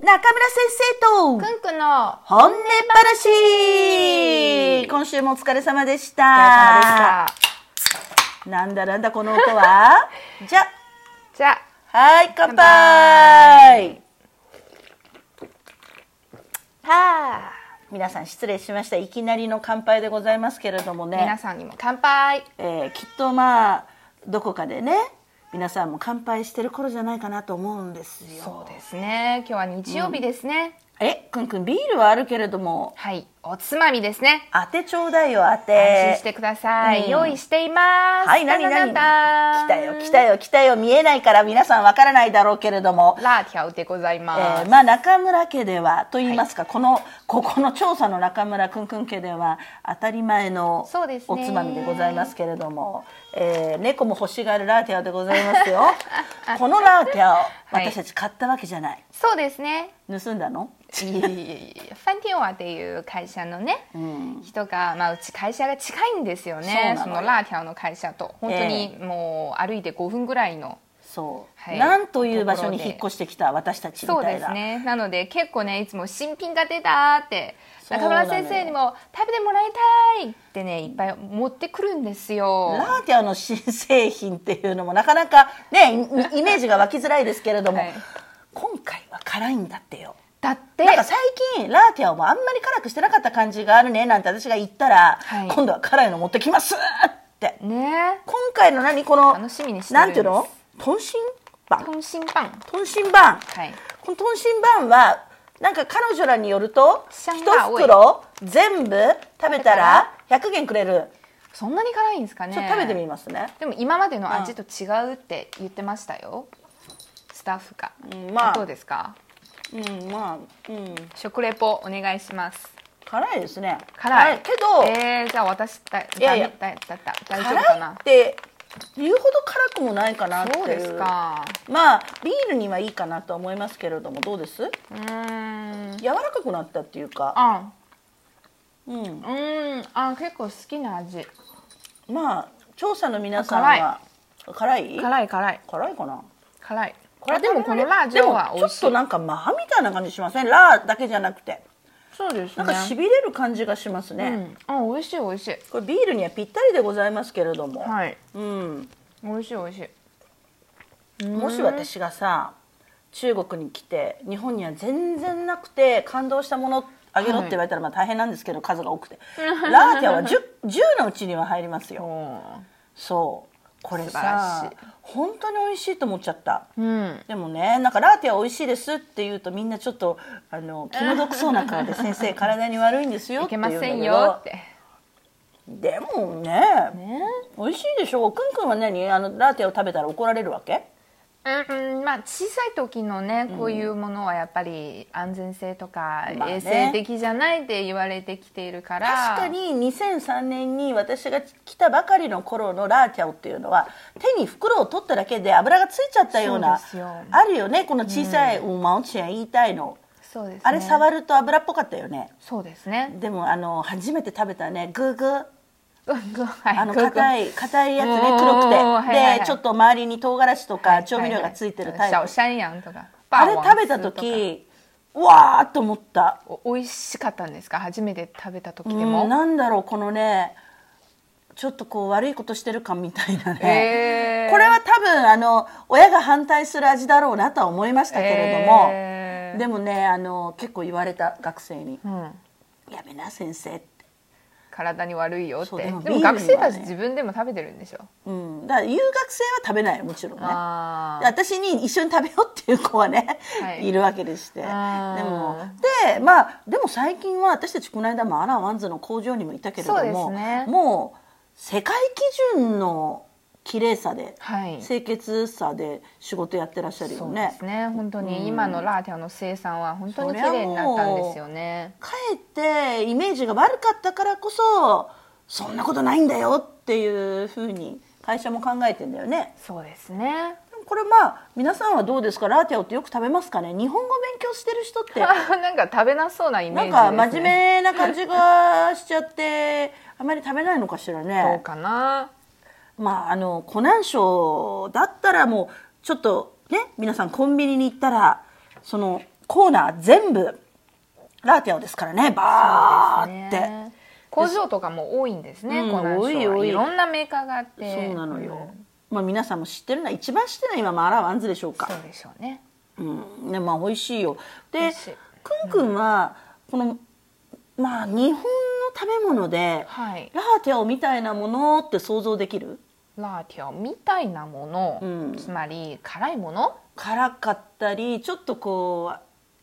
中村先生とくんくんの本音話今週もお疲れ様でした。お疲れ様でした。なんだなんだこの音は じゃ、じゃはい、乾乾杯あ、はあ、皆さん失礼しました。いきなりの乾杯でございますけれどもね。皆さんにも乾杯。えーきっとまあ、どこかでね、皆さんも乾杯してる頃じゃないかなと思うんですよ。そうですね。今日は日曜日ですね。え、くんくんビールはあるけれども、はい、おつまみですね。当てちょうだいよ、当安て心し。てください。うん用意しています。はい、何何？来たよ、来たよ、来たよ。見えないから皆さんわからないだろうけれども。ラーティャウでございえます。ーまあ中村家ではと言いますか、このここの調査の中村くんくん家では当たり前のおつまみでございますけれども、えー猫も欲しがるラーティアでございますよ このラーティアを私たち買ったわけじゃない、そうですね。盗んだの？いえいえいえいえファンティオアっていう会社のね、ん。人が、まあ、うち会社が近いんですよね。そうなのよ。そのラーティアの会社と。本当にもう歩いて5分ぐらいの、そう、はい。なんという場所に引っ越してきた私たちみそうたいな。ですね。なので結構ねいつも新品が出たって中村先生にも食べてもらいたいってねいっぱい持ってくるんですよ。ラーティアの新製品っていうのもなかなかねイイメージが湧きづらいですけれども、はい。今回は辛いんだってよ。だって。なんか最近ラーティアをもあんまり辛くしてなかった感じがあるねなんて私が言ったら、はい今度は辛いの持ってきますって。ね。今回の何この楽しみにしてるんです。なんていうの？豚心パン豚心パン豚心パンはい。この豚心パンはなんか彼女らによると一袋全部食べたら100元くれる。そんなに辛いんですかね。ちょっと食べてみますね、でも今までの味と違うって言ってましたよ、スタッフが、うんまあ。どうですか？うんまあうん。食レポお願いします。辛いですね。辛い。けど、えー、じゃあ私だいやいやだだだだ大丈夫か辛いなって言うほど辛くもないかなっていう。そうですか。まあビールにはいいかなとは思いますけれどもどうです？うーん。柔らかくなったっていうか。あ。うん。うーん。あ結構好きな味。まあ調査の皆さんは辛い。辛い？辛い辛い。かな？辛い。これでもこのラージョはちょっとなんかマハみたいな感じしません？ラーだけじゃなくてそうですね。なんかしびれる感じがしますね、うん、あ美味しい美味しい。これビールにはぴったりでございますけれども、はい。うん、美味しい美味しい。もし私がさ中国に来て日本には全然なくて感動したものあげろって言われたらまあ大変なんですけど数が多くて。ラーティアは 10, 10のうちには入りますよ。おそうこれさ本当に美味しいと思っちゃった。ーうん。でもねなんかラーティア美味しいですって言うとみんなちょっとあの気の毒そうな顔で先生体に悪いんですよっていけ言うんだけどませんよって。でもねね。美味しいでしょ？くんくんは何？あのラーテを食べたら怒られるわけ？うん、まあ小さい時のねこういうものはやっぱり安全性とかまあね。衛生的じゃないって言われてきているから。確かに2003年に私が来たばかりの頃のラーティアオっていうのは手に袋を取っただけで油がついちゃったようなあるよね。この小さい「ウマオチェン」言いたいの、そうですね。あれ触ると油っぽかったよね。そうですね。でもあの初めて食べたね。グーグー。はい。あの硬い硬いやつね。うんうんうん黒くてはいちょっと周りに唐辛子とはかい。調味料がついてるタイプ。あれ食べた時うわーっと思った。お美味しかったんですか？初めて食べた時でうんもなんだろうこのねちょっとこう悪いことしてる感みたいなね。へー。これは多分あの親が反対する味だろうなとは思いましたけれども。へー。でもねあの結構言われた学生に。うん「やめな先生」って、体に悪いよって。でも学生たち自分でも食べてるんでしょ？うん、だから言う学生は食べないよもちろんね。私に一緒に食べようっていう子はね、はい。い、るわけでして。でもでまあでも最近は私たちこの間もマーラーワンズの工場にもいたけれども、もう世界基準の綺麗さで、はい。清潔さで仕事やってらっしゃるよそうねですね。本当に今の辣条の生産は本当に綺麗になったんですよね。かえってイメージが悪かったからこそそんなことないんだよっていうふうに会社も考えてんだよね。そうですね。これまあ皆さんはどうですか？ラーティアオってよく食べますかね？日本語勉強してる人って。なんか食べなそうなイメーなんジですね。か真面目な感じがしちゃってあまり食べないのかしらどうねかな？まああの湖南省だったらもうちょっとね皆さんコンビニに行ったらそのコーナー全部辣条ですからね。バーって。ね。工場とかも多いんですね、うんこの多い多い。いろんなメーカーがあって。そうなのよ、ん。まあ皆さんも知ってるのは一番知ってるのは今マーラーワンズでしょうか。そうでしょうね。うん。ねまあ美味しいよ。美でくんくんはこのまあ日本の食べ物ではい。辣条みたいなものって想像できる？辣条みたいなもの、うん。つまり辛いもの？辛かったりちょっとこう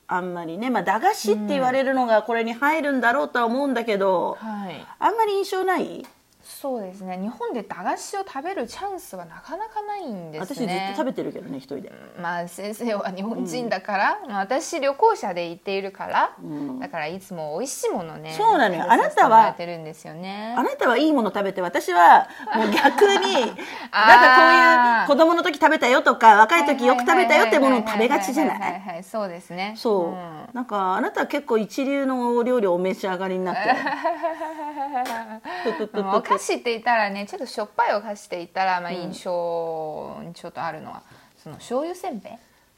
あんまりね、まあ、駄菓子って言われるのがこれに入るんだろうとは思うんだけど、はい。あんまり印象ない？そうですね。日本で駄菓子を食べるチャンスはなかなかないんですね。私ずっと食べてるけどね一人で。まあ先生は日本人だから、まあ私旅行者で行っているから、ん。だからいつも美味しいものねそうなのよ。あなたはてるんですよね。あなたはいいもの食べて私はもう逆に なんかこういう子供の時食べたよとか若い時よく食べたよってものを食べがちじゃない？はいはいそうですね。そう、ん。なんかあなたは結構一流のお料理をお召し上がりになって お菓子って言ったらねちょっとしょっぱいお菓子って言ったら、まあ、印象にちょっとあるのは、その醤油せんべい？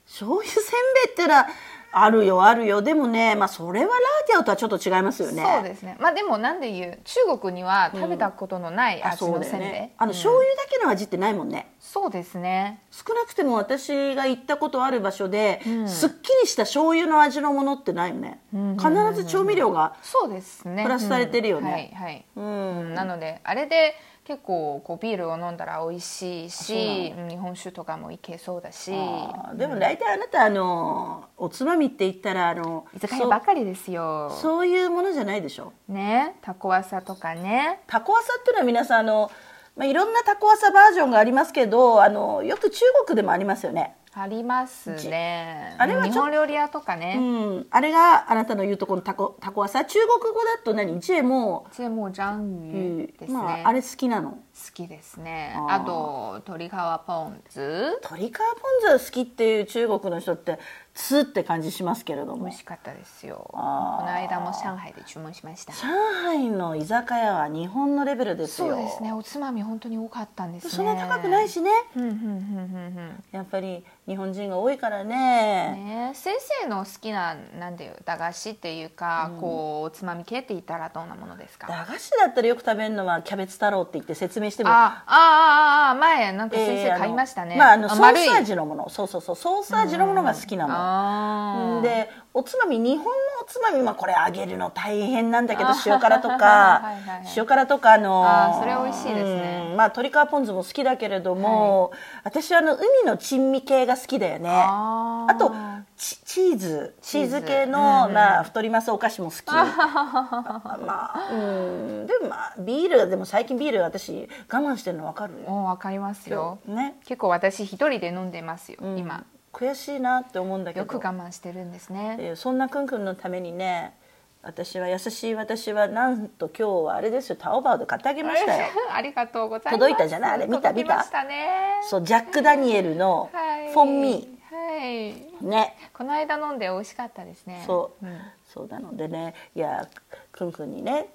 醤油せんべいってのはあるよあるよ。でもねまあそれはラーティアとはちょっと違いますよね。そうですね。まあでもなんで言う中国には食べたことのないあ味のせんべい、ねあのうん。醤油だけの味ってないもんね。そうですね。少なくても私が行ったことある場所で、ん。すっきりした醤油の味のものってないよね、必ず調味料がそうですね。プラスされてるよね。うん。はいはい、ううんん。なのであれで結構こうビールを飲んだら美味しいしうん日本酒とかもいけそうだし。でも大体あなたあのおつまみって言ったらあの居酒屋ばかりですよ。そうそういうものじゃないでしょ？ねタコワサとかね。タコワサっていうのは皆さんあの、まあ、いろんなタコワサバージョンがありますけどあのよく中国でもありますよねありますね。あれは日本料理屋とかうね、ん。あれがあなたの言うとこのタコタコワサ。中国語だと何？ジェもジェモジャンユですね、まあ、あれ好きなの？好きですね。あと鶏皮ポン酢。鶏皮ポン酢好きっていう中国の人ってツって感じしますけれども。美味しかったですよ。この間も上海で注文しました。上海の居酒屋は日本のレベルですよ。そうですね。おつまみ本当に多かったんですね。そんな高くないしね。うんうんうんうんやっぱり日本人が多いからうんねね先生の好きななんていう駄菓子っていうか、こうおつまみ系って言ったらどんなものですか？駄菓子だったらよく食べるのはキャベツ太郎って言って説明してもあああああ前なんか先えー生買いましたね、あのまああのソース味のもの。そうそうそうソース味のものが好きなの、あー。でおつまみ日本つまみまあこれ揚げるの大変なんだけど塩辛とか はいはいはい塩辛とかあのあーそれ美味しいですね。うんまあ鶏皮ポン酢も好きだけれども、私はあの海の珍味系が好きだよね。あとチチーズ。チーズ系の、うんうんまあ、太りますお菓子も好き。まあうん。でもまあビールでも最近ビール私我慢してるの分かる？もうわかりますよ。ね。結構私一人で飲んでますよ、今悔しいなって思うんだけど。よく我慢してるんですね。えーそんなくんくんのためにね私は優しい私はなんと今日はあれですよタオバオで買ってあげましたよ。ありがとうございます。届いたじゃない？あれ見た届きましたね。そうジャック・ダニエルのはい。フォンミはい。ーね。この間飲んで美味しかったですね。そう、ん。そうなのでね。いやくんくんにね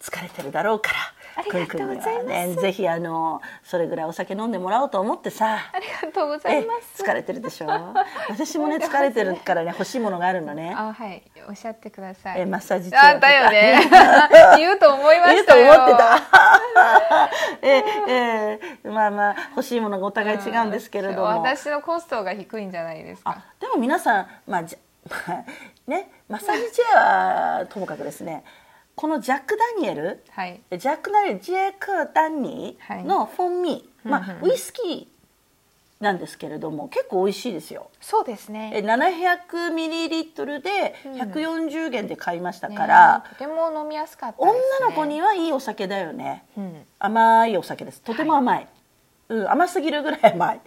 疲れてるだろうからありがとうございます。ねぜひあのそれぐらいお酒飲んでもらおうと思ってさ。ありがとうございえます。疲れてるでしょ？私もね疲れてるからね欲しいものがあるのね。あはいおっしゃってください。えマッサージチェアだよね。言うと思いましたよ。思ってた。えええまあまあ欲しいものがお互い違うんですけれども、私のコストが低いんじゃないですか。あでも皆さんまあじゃまあねマッサージチェアはともかくですねこのジャック・ダニエル？はい。ジャック・ダニエルジェイク・ダニーのフォンミー、まあ、ウイスキーなんですけれども結構美味しいですよ。そうですね。え700ミリリットルで140元で買いましたねから、とても飲みやすかったです、ね、女の子にはいいお酒だよね、うん。甘いお酒です。とても甘い、うん、甘すぎるぐらい甘い、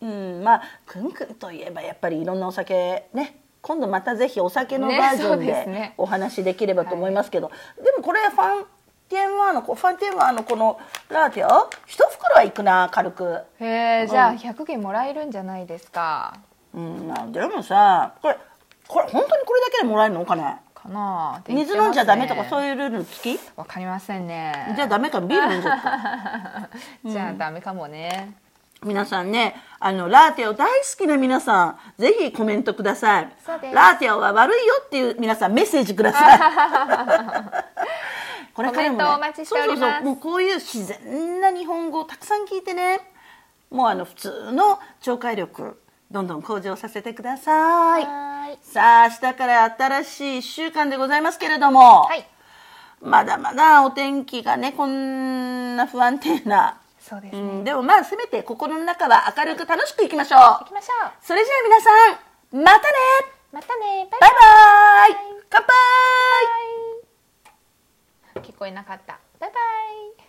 うん、まあくんくんといえばやっぱりいろんなお酒ね今度またぜひお酒のバージョンでお話しできればと思いますけど、でもこれファンティエンワーのファンティエンワーのこのラーティア一袋はいくな軽く、へえじゃあ100元もらえるんじゃないですか。うんまあ、でもさこれこれ本当にこれだけでもらえるのお金かなあ。水飲んじゃダメとかそういういうルール付き？わかりませんね。じゃあダメかビール飲んじゃった。じゃあダメかもね皆さんね、あの、ラーティアを大好きな皆さん、ぜひコメントください。ラーティアは悪いよっていう皆さんメッセージください。これからも、ね、コメントお待ちしておりますそうそうそうもうこういう自然な日本語をたくさん聞いてね、もうあの、普通の聴解力、どんどん向上させてください。はーいさあ、明日から新しい1週間でございますけれども、はいまだまだお天気がね、こんな不安定な、そうですね、うん、でもまあせめて心の中は明るく楽しくいきましょう。行きましょう。それじゃあ皆さんまたね。またね。バイバイ。バイ乾杯聞こえなかった。バイバイ